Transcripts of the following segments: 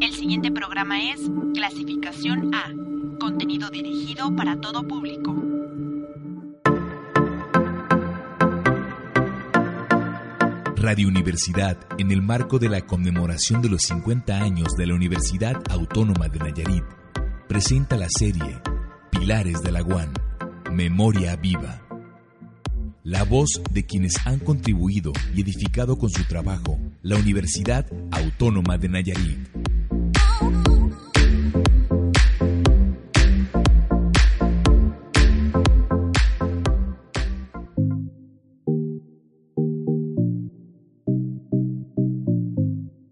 El siguiente programa es Clasificación A, contenido dirigido para todo público. Radio Universidad, en el marco de la conmemoración de los 50 años de la Universidad Autónoma de Nayarit, presenta la serie Pilares de la UAN, Memoria Viva. La voz de quienes han contribuido y edificado con su trabajo la Universidad Autónoma de Nayarit.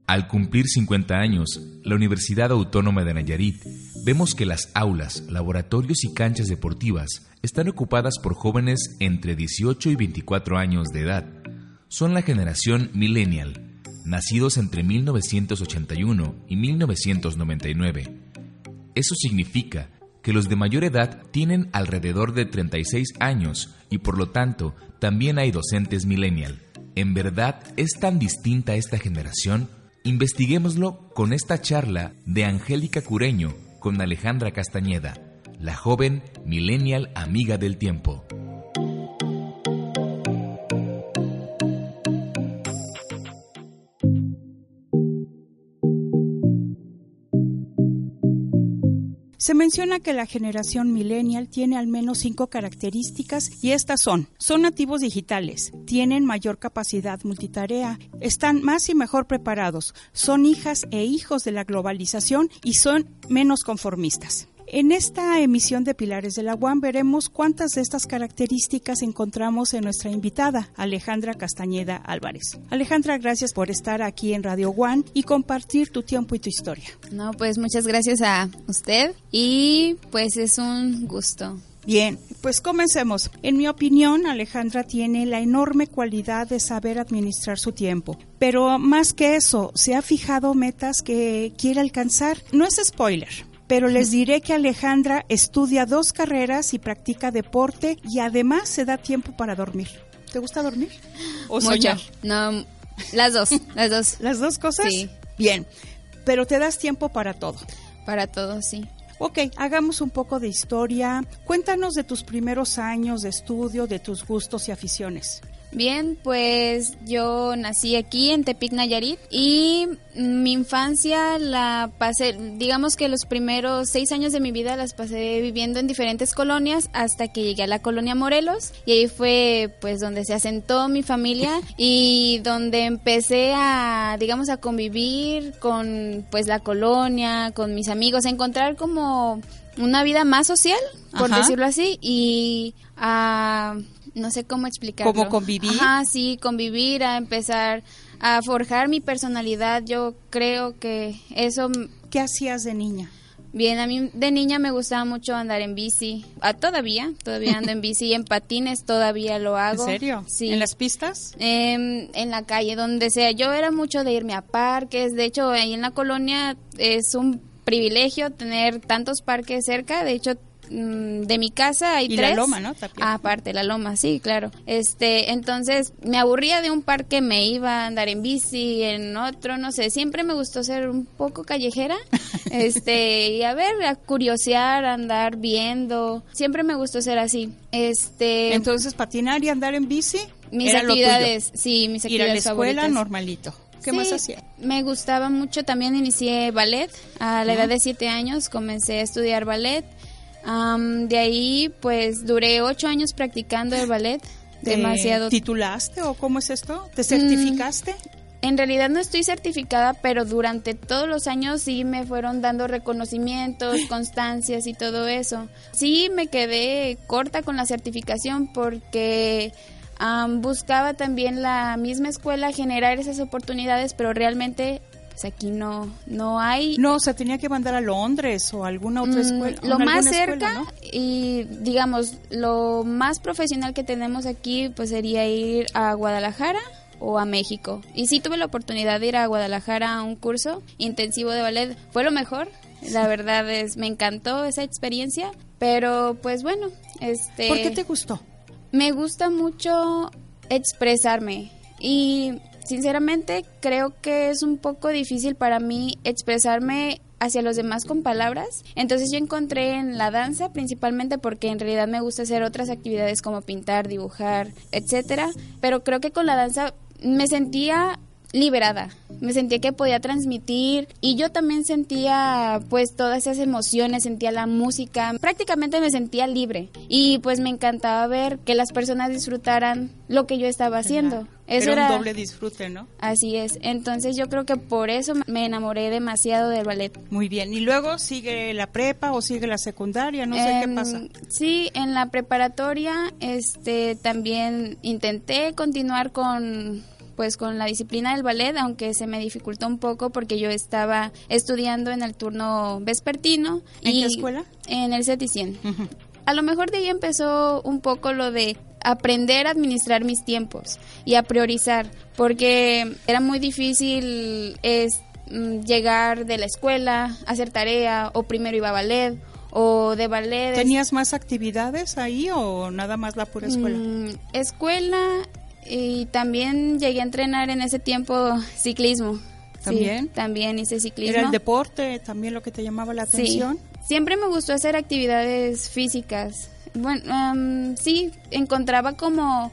Al cumplir 50 años, la Universidad Autónoma de Nayarit, vemos que las aulas, laboratorios y canchas deportivas están ocupadas por jóvenes entre 18 y 24 años de edad. Son la generación millennial, nacidos entre 1981 y 1999. Eso significa que los de mayor edad tienen alrededor de 36 años y por lo tanto también hay docentes millennial. ¿En verdad es tan distinta esta generación? Investiguémoslo con esta charla de Angélica Cureño con Alejandra Castañeda, la joven millennial amiga del tiempo. Se menciona que la generación millennial tiene al menos cinco características y estas son, son nativos digitales, tienen mayor capacidad multitarea, están más y mejor preparados, son hijas e hijos de la globalización y son menos conformistas. En esta emisión de Pilares de la UAM veremos cuántas de estas características encontramos en nuestra invitada, Alejandra Castañeda Álvarez. Alejandra, gracias por estar aquí en Radio One y compartir tu tiempo y tu historia. No, pues muchas gracias a usted y pues es un gusto. Bien, pues comencemos. En mi opinión, Alejandra tiene la enorme cualidad de saber administrar su tiempo. Pero más que eso, se ha fijado metas que quiere alcanzar. No es spoiler, pero les diré que Alejandra estudia dos carreras y practica deporte y además se da tiempo para dormir. ¿Te gusta dormir? ¿O soñar? No, las dos, las dos. ¿Las dos cosas? Sí. Bien, pero te das tiempo para todo. Para todo, sí. Ok, hagamos un poco de historia. Cuéntanos de tus primeros años de estudio, de tus gustos y aficiones. Bien, pues yo nací aquí en Tepic, Nayarit y mi infancia la pasé, digamos que los primeros seis años de mi vida las pasé viviendo en diferentes colonias hasta que llegué a la colonia Morelos y ahí fue pues donde se asentó mi familia y donde empecé a, digamos, a convivir con pues la colonia, con mis amigos, a encontrar como una vida más social, por Ajá. decirlo así, y a no sé cómo explicarlo. ¿Cómo convivir? Ajá, sí, convivir, a empezar a forjar mi personalidad. Yo creo que eso, ¿Qué hacías de niña? bien, a mí de niña me gustaba mucho andar en bici. Ah, todavía, todavía ando en bici y en patines todavía lo hago. ¿En serio? Sí. ¿En las pistas? Em, en la calle, donde sea. Yo era mucho de irme a parques. De hecho, ahí en la colonia es un privilegio tener tantos parques cerca. De hecho, de mi casa hay Y la tres. loma, ¿no? Tapia. Ah, aparte, la loma, sí, claro. Este, entonces, me aburría de un parque, me iba a andar en bici, en otro, no sé. Siempre me gustó ser un poco callejera. este, y a ver, a curiosear, a andar viendo. Siempre me gustó ser así. Este, Entonces, patinar y andar en bici. mis era lo tuyo. actividades, sí, mis Ir a la actividades escuela favoritas. normalito. ¿Qué Sí, más hacía? Me gustaba mucho, también inicié ballet. A la edad de siete años comencé a estudiar ballet. Am, de ahí, pues, duré ocho años practicando el ballet. ¿Te Demasiado. ¿Titulaste o cómo es esto? ¿Te certificaste? En realidad no estoy certificada, pero durante todos los años sí me fueron dando reconocimientos, constancias y todo eso. Sí me quedé corta con la certificación porque am, buscaba también la misma escuela generar esas oportunidades, pero realmente pues aquí no no hay No, se tenía que mandar a Londres o a alguna otra Mm, escuela. lo más cerca escuela, ¿no? y digamos lo más profesional que tenemos aquí pues sería ir a Guadalajara o a México. Y sí tuve la oportunidad de ir a Guadalajara a un curso intensivo de ballet. Fue lo mejor. La verdad es me encantó esa experiencia, pero pues bueno, este ¿Por qué te gustó? me gusta mucho expresarme y sinceramente creo que es un poco difícil para mí expresarme hacia los demás con palabras. Entonces yo encontré en la danza principalmente porque en realidad me gusta hacer otras actividades como pintar, dibujar, etcétera, pero creo que con la danza me sentía liberada. Me sentía que podía transmitir y yo también sentía pues todas esas emociones, sentía la música, prácticamente me sentía libre y pues me encantaba ver que las personas disfrutaran lo que yo estaba haciendo. Eso era era, un doble disfrute, ¿no? Así es. Entonces yo creo que por eso me enamoré demasiado del ballet. Muy bien. ¿Y luego sigue la prepa o sigue la secundaria? No sé qué Em, pasa. Sí, en la preparatoria este también intenté continuar con pues con la disciplina del ballet, aunque se me dificultó un poco porque yo estaba estudiando en el turno vespertino. ¿En y qué escuela? En el CETI 100. Ujú. A lo mejor de ahí empezó un poco lo de aprender a administrar mis tiempos y a priorizar, porque era muy difícil es, mm, llegar de la escuela, hacer tarea, o primero iba a ballet, o de ballet... ¿Tenías más actividades ahí o nada más la pura escuela? Mm, escuela y también llegué a entrenar en ese tiempo ciclismo. Sí, ¿También? también hice ciclismo. ¿Era el deporte también lo que te llamaba la atención? Sí. Siempre me gustó hacer actividades físicas. Bueno, am, sí, encontraba como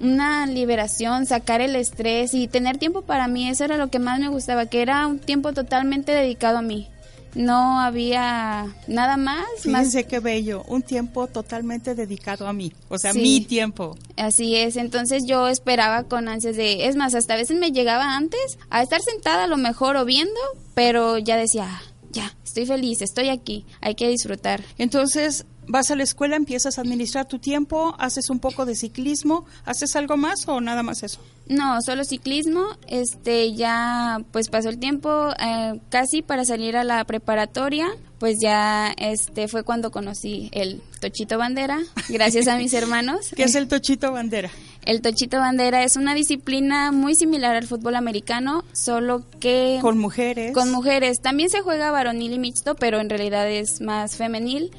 una liberación, sacar el estrés y tener tiempo para mí. Eso era lo que más me gustaba, que era un tiempo totalmente dedicado a mí. No había nada más, más Fíjense qué bello, un tiempo totalmente dedicado a mí, o sea, Sí. mi tiempo. Así es, entonces yo esperaba con ansias de, es más, hasta a veces me llegaba antes a estar sentada a lo mejor o viendo, pero ya decía, "Ah, ya, estoy feliz, estoy aquí, hay que disfrutar. Entonces, vas a la escuela, empiezas a administrar tu tiempo, haces un poco de ciclismo, ¿haces algo más o nada más eso? No, solo ciclismo, este, ya pues pasó el tiempo eh, casi para salir a la preparatoria, pues ya este fue cuando conocí el Tochito Bandera, gracias a mis hermanos. ¿Qué es el tochito bandera? El Tochito Bandera es una disciplina muy similar al fútbol americano, solo que Con mujeres. con mujeres. También se juega varonil y mixto, pero en realidad es más femenil.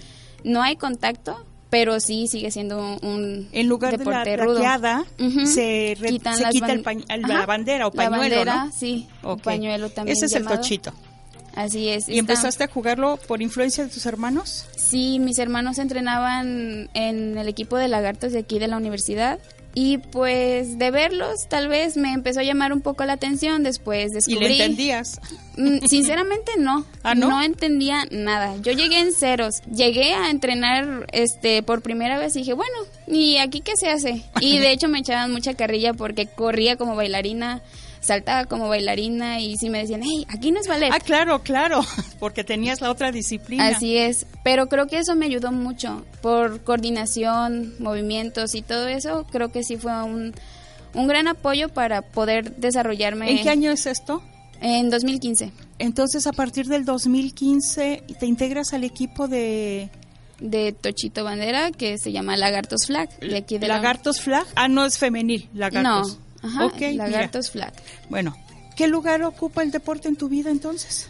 No hay contacto, pero sí sigue siendo un, un En lugar de la Ujú. se, re- Quitan se las quita el la bandera o La pañuelo, bandera, ¿no? sí, pañuelo también Ese es llamado. el tochito. Así es. ¿Y está- empezaste a jugarlo por influencia de tus hermanos? Sí, mis hermanos entrenaban en el equipo de lagartos de aquí de la universidad. Y pues de verlos, tal vez me empezó a llamar un poco la atención. Después ¿Y descubrí. le entendías? Mm, Sinceramente no. ¿Ah, no? entendía nada. Yo llegué en ceros. Llegué a entrenar este por primera vez y dije, bueno, ¿y aquí qué se hace? Y de hecho me echaban mucha carrilla porque corría como bailarina, saltaba como bailarina y sí me decían, hey, aquí no es ballet. Ah, claro, claro, porque tenías la otra disciplina. Así es, pero creo que eso me ayudó mucho por coordinación, movimientos y todo eso. Creo que sí fue un, un gran apoyo para poder desarrollarme. ¿En qué año es esto? En 2015, Entonces, a partir del 2015, te integras al equipo de de Tochito Bandera, que se llama Lagartos Flag, de aquí de la- Lagartos Flag. Ah, no es femenil, Lagartos. No, ajá, Ok, mira. Lagartos Flag. Bueno, ¿qué lugar ocupa el deporte en tu vida entonces?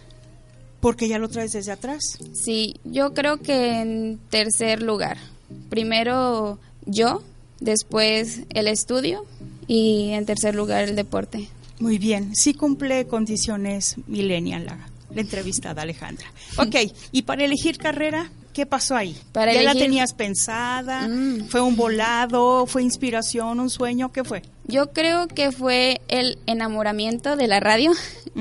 Porque ya lo traes desde atrás. Sí, yo creo que en tercer lugar. Primero yo, después el estudio y en tercer lugar el deporte. Muy bien, sí cumple condiciones millennial la, la entrevistada Alejandra. Ok, y para elegir carrera, ¿qué pasó ahí? Para ¿Ya la tenías pensada? Mm. ¿Fue un volado? ¿Fue inspiración? ¿Un sueño? ¿Qué fue? Yo creo que fue el enamoramiento de la radio.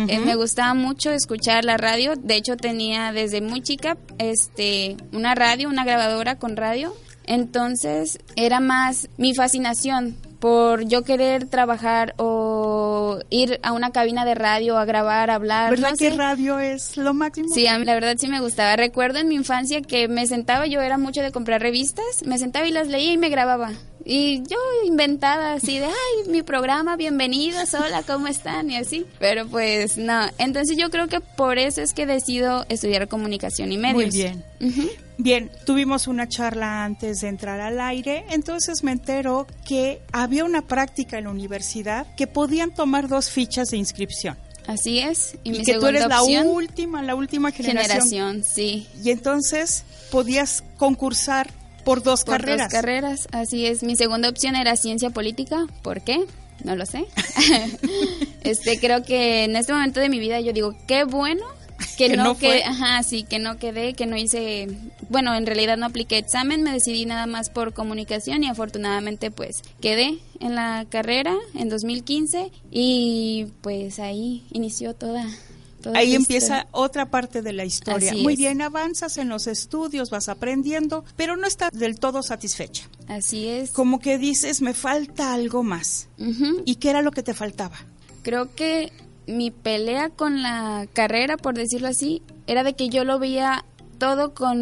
Eh, me gustaba mucho escuchar la radio. De hecho, tenía desde muy chica este, una radio, una grabadora con radio. Entonces, era más mi fascinación por yo querer trabajar o ir a una cabina de radio a grabar, a hablar. ¿Verdad no que sé. radio es lo máximo? Sí, a mí la verdad sí me gustaba. Recuerdo en mi infancia que me sentaba, yo era mucho de comprar revistas, me sentaba y las leía y me grababa. Y yo inventada así de, ay, mi programa, bienvenidos, hola, ¿cómo están? Y así. Pero pues no, entonces yo creo que por eso es que decido estudiar comunicación y medios. Muy bien. Bien, tuvimos una charla antes de entrar al aire, entonces me entero que había una práctica en la universidad que podían tomar dos fichas de inscripción. Así es. Y, que tú eres la última, la última generación. Generación, sí. Y entonces podías concursar por dos Por carreras. dos carreras, así es. Mi segunda opción era ciencia política. ¿Por qué? No lo sé. este, creo que en este momento de mi vida yo digo, qué bueno que, Que no, no que, ajá, sí, que no quedé, que no hice, bueno, en realidad no apliqué examen, me decidí nada más por comunicación y afortunadamente pues quedé en la carrera en 2015 y pues ahí inició toda, toda Ahí empieza historia. otra parte de la historia. Así Muy es. bien, avanzas en los estudios, vas aprendiendo, pero no estás del todo satisfecha. Así es. Como que dices, me falta algo más. ¿Y qué era lo que te faltaba? creo que mi pelea con la carrera, por decirlo así, era de que yo lo veía todo con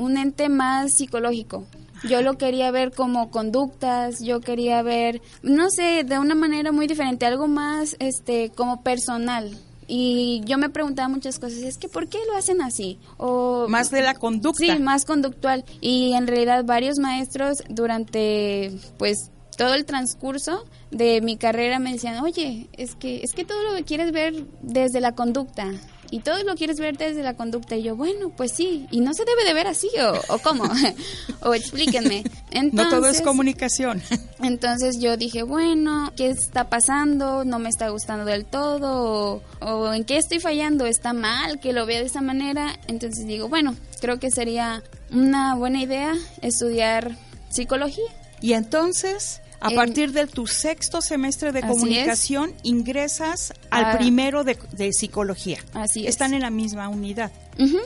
un ente más psicológico. Yo lo quería ver como conductas, yo quería ver, no sé, de una manera muy diferente, algo más este como personal. Y yo me preguntaba muchas cosas, es que ¿por qué lo hacen así? O Más de la conducta. Sí, más conductual. Y en realidad varios maestros durante pues todo el transcurso de mi carrera me decían, oye, es que, es que todo lo quieres ver desde la conducta. Y todo lo quieres ver desde la conducta. Y yo, bueno, pues sí. Y no se debe de ver así, o, o cómo. o explíquenme. Entonces, no todo es comunicación. entonces yo dije, bueno, ¿qué está pasando? ¿No me está gustando del todo? ¿O, o en qué estoy fallando? ¿Está mal que lo vea de esa manera? Entonces digo, bueno, creo que sería una buena idea estudiar psicología. y entonces, a En- partir de tu sexto semestre de comunicación, ingresas al Ah. primero de, de psicología. Así es. Están en la misma unidad.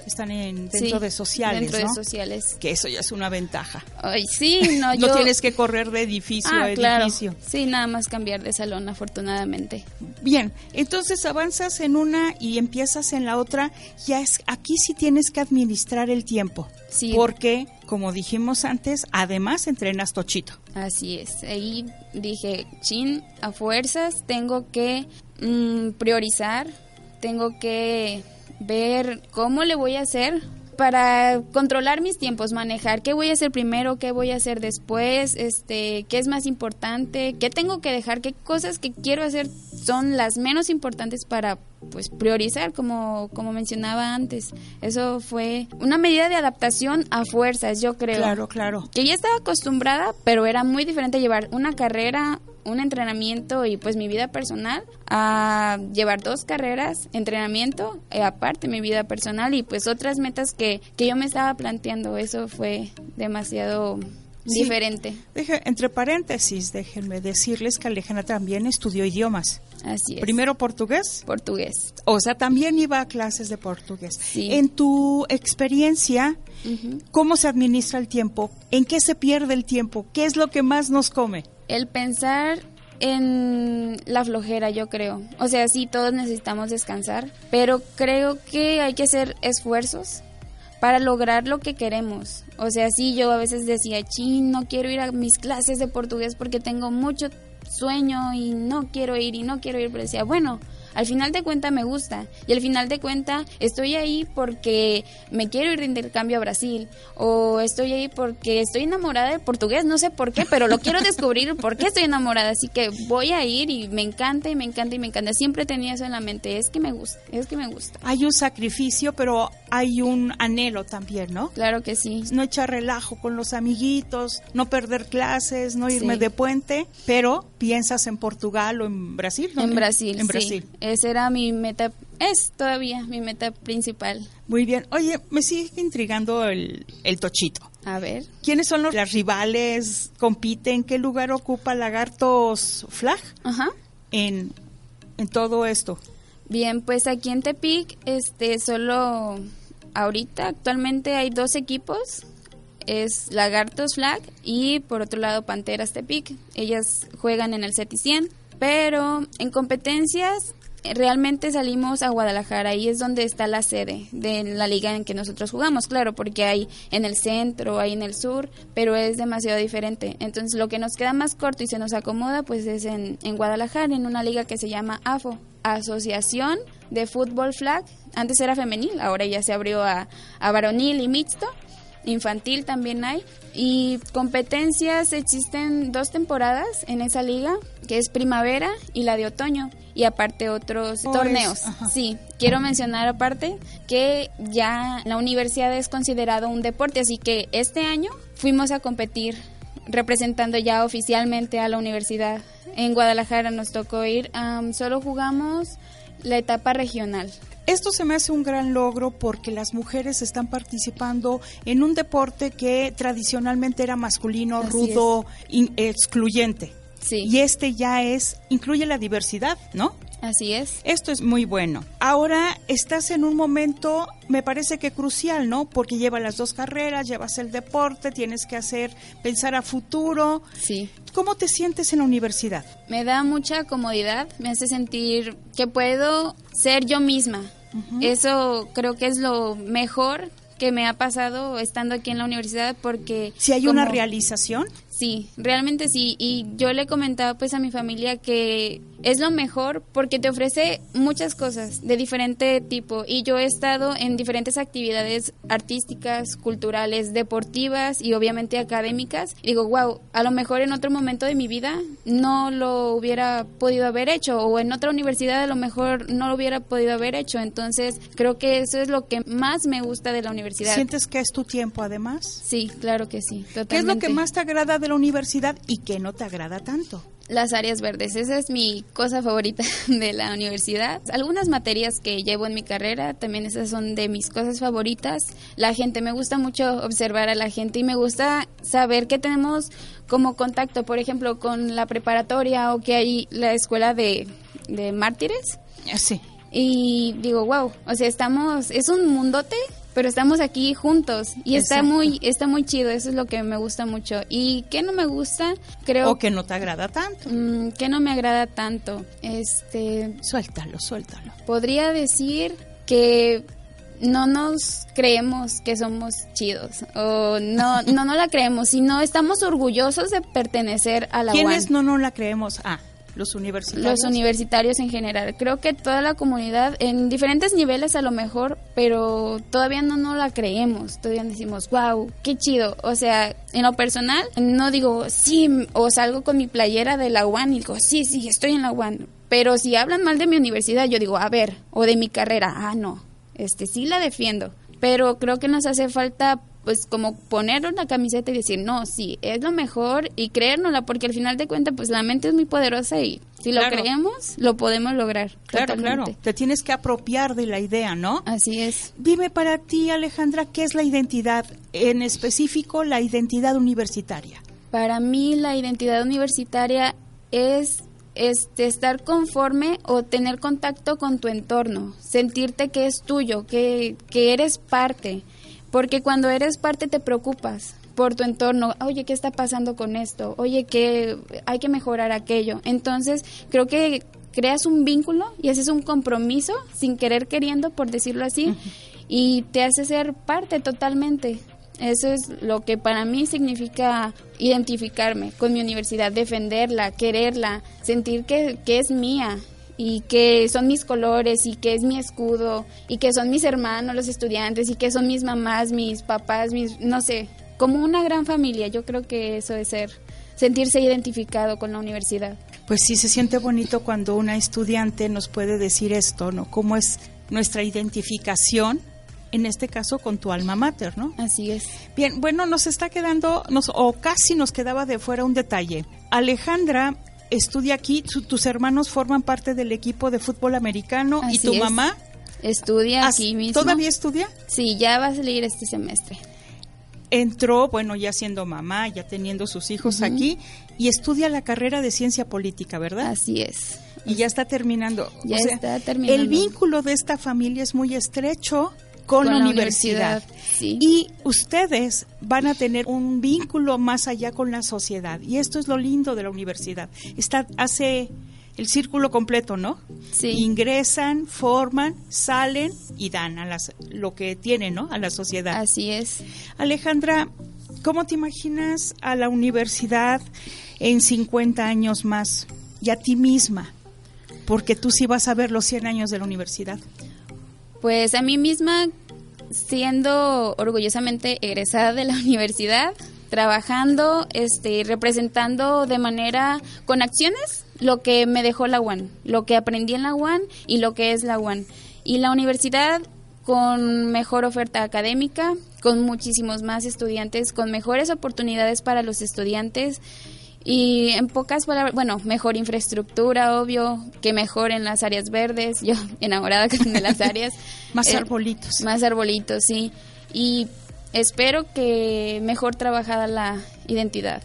Están en, dentro Sí, de sociales, Dentro ¿no? de sociales. Que eso ya es una ventaja. Ay, sí, no, No yo... tienes que correr de edificio Ah, a claro. edificio. Sí, nada más cambiar de salón, afortunadamente. Bien, entonces avanzas en una y empiezas en la otra. Ya es aquí sí tienes que administrar el tiempo. Sí. Porque, como dijimos antes, además entrenas tochito. Así es. Ahí dije, chin, a fuerzas tengo que mm, priorizar, tengo que ver cómo le voy a hacer para controlar mis tiempos, manejar qué voy a hacer primero, qué voy a hacer después, este, qué es más importante, qué tengo que dejar, qué cosas que quiero hacer son las menos importantes para pues priorizar como como mencionaba antes. Eso fue una medida de adaptación a fuerzas, yo creo Claro, claro. que ya estaba acostumbrada, pero era muy diferente llevar una carrera, un entrenamiento y pues mi vida personal a llevar dos carreras, entrenamiento, eh, aparte mi vida personal y pues otras metas que, que yo me estaba planteando. Eso fue demasiado Sí. diferente. Entre paréntesis, déjenme decirles que Alejandra también estudió idiomas. Así es. Primero portugués, portugués. o sea, también iba a clases de portugués. Sí. En tu experiencia. ¿cómo se administra el tiempo? ¿En qué se pierde el tiempo? ¿Qué es lo que más nos come? El pensar en la flojera, yo creo. O sea, sí, todos necesitamos descansar, pero creo que hay que hacer esfuerzos para lograr lo que queremos. O sea, sí, yo a veces decía, chin, no quiero ir a mis clases de portugués porque tengo mucho sueño y no quiero ir y no quiero ir, pero decía, bueno, al final de cuenta me gusta y al final de cuenta estoy ahí porque me quiero ir de intercambio a Brasil o estoy ahí porque estoy enamorada del portugués, no sé por qué, pero lo quiero descubrir por qué estoy enamorada, así que voy a ir y me encanta y me encanta y me encanta. Siempre tenía eso en la mente, es que me gusta, es que me gusta. Hay un sacrificio, pero hay un anhelo también, ¿no? Claro que sí. no echar relajo con los amiguitos, no perder clases, no irme Sí. de puente, pero piensas en Portugal o en Brasil, ¿no? En Brasil, En sí. Esa era mi meta, es todavía mi meta principal. Muy bien. Oye, me sigue intrigando el, el tochito. A ver. ¿Quiénes son los las rivales? ¿Compiten? ¿Qué lugar ocupa Lagartos Flag Ajá. en, en todo esto? Bien, pues aquí en Tepic, este, solo ahorita actualmente hay dos equipos, es Lagartos Flag y por otro lado Panteras Tepic. Ellas juegan en el CETI 100, pero en competencias realmente salimos a Guadalajara, ahí es donde está la sede de la liga en que nosotros jugamos, claro, porque hay en el centro, hay en el sur, pero es demasiado diferente. Entonces lo que nos queda más corto y se nos acomoda pues es en, en Guadalajara, en una liga que se llama AFO, Asociación de Fútbol Flag. Antes era femenil, ahora ya se abrió a, a varonil y mixto infantil también hay. Y competencias existen dos temporadas en esa liga, que es primavera y la de otoño. Y aparte otros torneos. ajá. Sí, quiero mencionar aparte que ya la universidad es considerado un deporte, así que este año fuimos a competir representando ya oficialmente a la universidad. En Guadalajara nos tocó ir, solo jugamos la etapa regional. Esto se me hace un gran logro porque las mujeres están participando en un deporte que tradicionalmente era masculino, Así rudo, in- excluyente. Sí, Y este ya es, incluye la diversidad, ¿no? Así es. Esto es muy bueno. Ahora estás en un momento, me parece que crucial, ¿no? Porque llevas las dos carreras, llevas el deporte, tienes que hacer, pensar a futuro. Sí. ¿Cómo te sientes en la universidad? Me da mucha comodidad, me hace sentir que puedo ser yo misma. Eso creo que es lo mejor que me ha pasado estando aquí en la universidad porque... Si hay una realización, Sí, realmente sí. Y yo le comentaba pues a mi familia que es lo mejor porque te ofrece muchas cosas de diferente tipo. Y yo he estado en diferentes actividades artísticas, culturales, deportivas y obviamente académicas. Y digo, wow, a lo mejor en otro momento de mi vida no lo hubiera podido haber hecho o en otra universidad a lo mejor no lo hubiera podido haber hecho. Entonces creo que eso es lo que más me gusta de la universidad. ¿sientes que es tu tiempo además? Sí, claro que sí. Totalmente. ¿Qué es lo que más te agrada de la universidad y qué no te agrada tanto? Las áreas verdes, esa es mi cosa favorita de la universidad. Algunas materias que llevo en mi carrera, también esas son de mis cosas favoritas. La gente, me gusta mucho observar a la gente y me gusta saber que tenemos como contacto, por ejemplo, con la preparatoria o que hay la escuela de, de mártires. Sí. Y digo, wow, o sea, estamos, es un mundote, pero estamos aquí juntos y está muy, está muy chido, eso es lo que me gusta mucho. ¿Y qué no me gusta? Creo O que no te agrada tanto. Mm, que no me agrada tanto. Este, Suéltalo, suéltalo. podría decir que no nos creemos que somos chidos o no no no la creemos, sino estamos orgullosos de pertenecer a la. ¿Quiénes no nos la creemos? Ah, los universitarios. Los universitarios en general. Creo que toda la comunidad, en diferentes niveles a lo mejor, pero todavía no nos la creemos. Todavía decimos, wow, qué chido. O sea, en lo personal, no digo, sí, o salgo con mi playera de la UAN y digo, sí, sí, estoy en la UAN. Pero si hablan mal de mi universidad, yo digo, a ver, o de mi carrera, ah, no, este sí la defiendo. Pero creo que nos hace falta pues como poner una camiseta y decir, no, sí, es lo mejor y creérnosla, porque al final de cuentas, pues la mente es muy poderosa y si lo Claro. creemos, lo podemos lograr. Claro, claro. Te tienes que apropiar de la idea, ¿no? Así es. Dime para ti, Alejandra, ¿qué es la identidad? En específico, la identidad universitaria. Para mí la identidad universitaria es este, estar conforme o tener contacto con tu entorno, sentirte que es tuyo, que, que eres parte, porque cuando eres parte te preocupas por tu entorno, oye, ¿qué está pasando con esto? Oye, que hay que mejorar aquello. Entonces, creo que creas un vínculo y haces un compromiso sin querer queriendo, por decirlo así, y te hace ser parte totalmente. Eso es lo que para mí significa identificarme con mi universidad, defenderla, quererla, sentir que, que es mía y que son mis colores y que es mi escudo y que son mis hermanos los estudiantes y que son mis mamás, mis papás, mis no sé, como una gran familia. Yo creo que eso es ser sentirse identificado con la universidad. Pues sí, se siente bonito cuando una estudiante nos puede decir esto, ¿no? Cómo es nuestra identificación, en este caso con tu alma mater, ¿no? Así es. Bien, bueno, nos está quedando, nos, o casi nos quedaba de fuera un detalle. Alejandra estudia aquí, su- tus hermanos forman parte del equipo de fútbol americano y tu es. mamá Estudia aquí mismo. todavía estudia. Sí, ya va a salir este semestre. Entró, bueno, ya siendo mamá, ya teniendo sus hijos aquí y estudia la carrera de ciencia política, ¿verdad? Así es. y ya está terminando. Ya está terminando. El vínculo de esta familia es muy estrecho con, la, universidad. sí. Y ustedes van a tener un vínculo más allá con la sociedad. Y esto es lo lindo de la universidad. Está, hace el círculo completo, ¿no? Sí. Ingresan, forman, salen y dan a las, lo que tienen, ¿no? A la sociedad. Así es. Alejandra, ¿cómo te imaginas a la universidad en 50 años más y a ti misma? Porque tú sí vas a ver los 100 años de la universidad. Pues a mí misma, siendo orgullosamente egresada de la universidad, trabajando, este, representando de manera, con acciones, lo que me dejó la UAN, lo que aprendí en la UAN y lo que es la UAN. Y la universidad con mejor oferta académica, con muchísimos más estudiantes, con mejores oportunidades para los estudiantes y en pocas palabras, bueno, mejor infraestructura, obvio, que mejoren las áreas verdes, yo enamorada de las áreas. más eh, arbolitos. Más arbolitos, sí. Y espero que mejor trabajada la identidad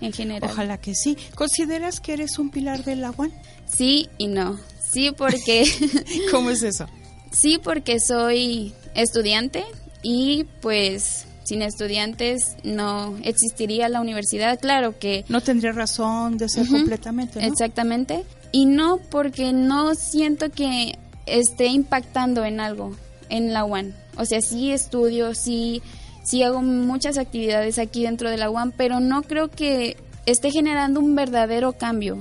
en general. Ojalá que sí. ¿Consideras que eres un pilar del agua? Sí y no. Sí, porque... ¿Cómo es eso? Sí, porque soy estudiante y pues sin estudiantes no existiría la universidad. Claro que... No tendría razón de ser completamente. Exactamente. Y no porque no siento que esté impactando en algo en la UAN. O sea, sí estudio, sí, sí hago muchas actividades aquí dentro de la UAN, pero no creo que esté generando un verdadero cambio.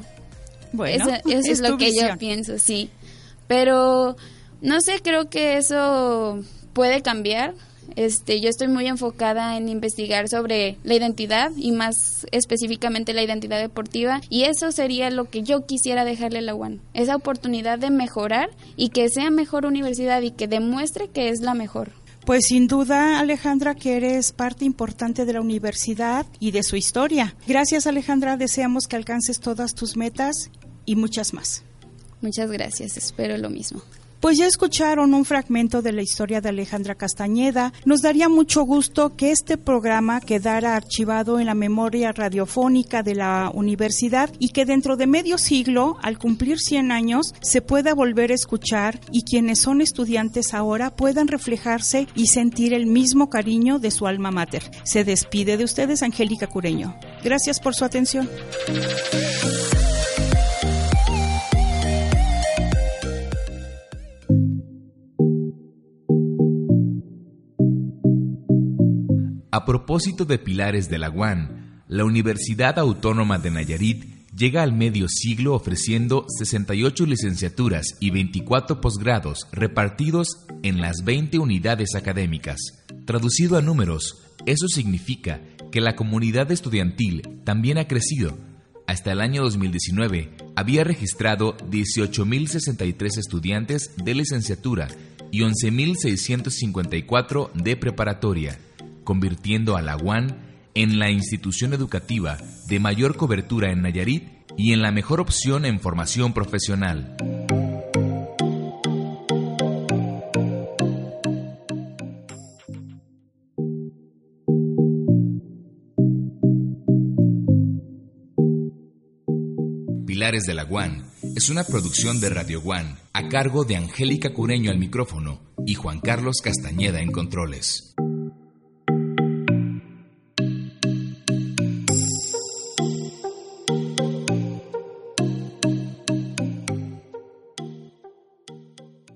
Bueno, eso, es, lo que yo pienso, sí. Pero no sé, creo que eso puede cambiar este, yo estoy muy enfocada en investigar sobre la identidad y más específicamente la identidad deportiva y eso sería lo que yo quisiera dejarle a la UAN, esa oportunidad de mejorar y que sea mejor universidad y que demuestre que es la mejor. Pues sin duda, Alejandra, que eres parte importante de la universidad y de su historia. Gracias, Alejandra. Deseamos que alcances todas tus metas y muchas más. Muchas gracias. Espero lo mismo. Pues ya escucharon un fragmento de la historia de Alejandra Castañeda. Nos daría mucho gusto que este programa quedara archivado en la memoria radiofónica de la universidad y que dentro de medio siglo, al cumplir 100 años, se pueda volver a escuchar y quienes son estudiantes ahora puedan reflejarse y sentir el mismo cariño de su alma mater. Se despide de ustedes Angélica Cureño. Gracias por su atención. A propósito de pilares de la UAN, la Universidad Autónoma de Nayarit llega al medio siglo ofreciendo 68 licenciaturas y 24 posgrados repartidos en las 20 unidades académicas. Traducido a números, eso significa que la comunidad estudiantil también ha crecido. Hasta el año 2019 había registrado 18.063 estudiantes de licenciatura y 11.654 de preparatoria convirtiendo a la UAN en la institución educativa de mayor cobertura en Nayarit y en la mejor opción en formación profesional. Pilares de la UAN es una producción de Radio UAN a cargo de Angélica Cureño al micrófono y Juan Carlos Castañeda en controles.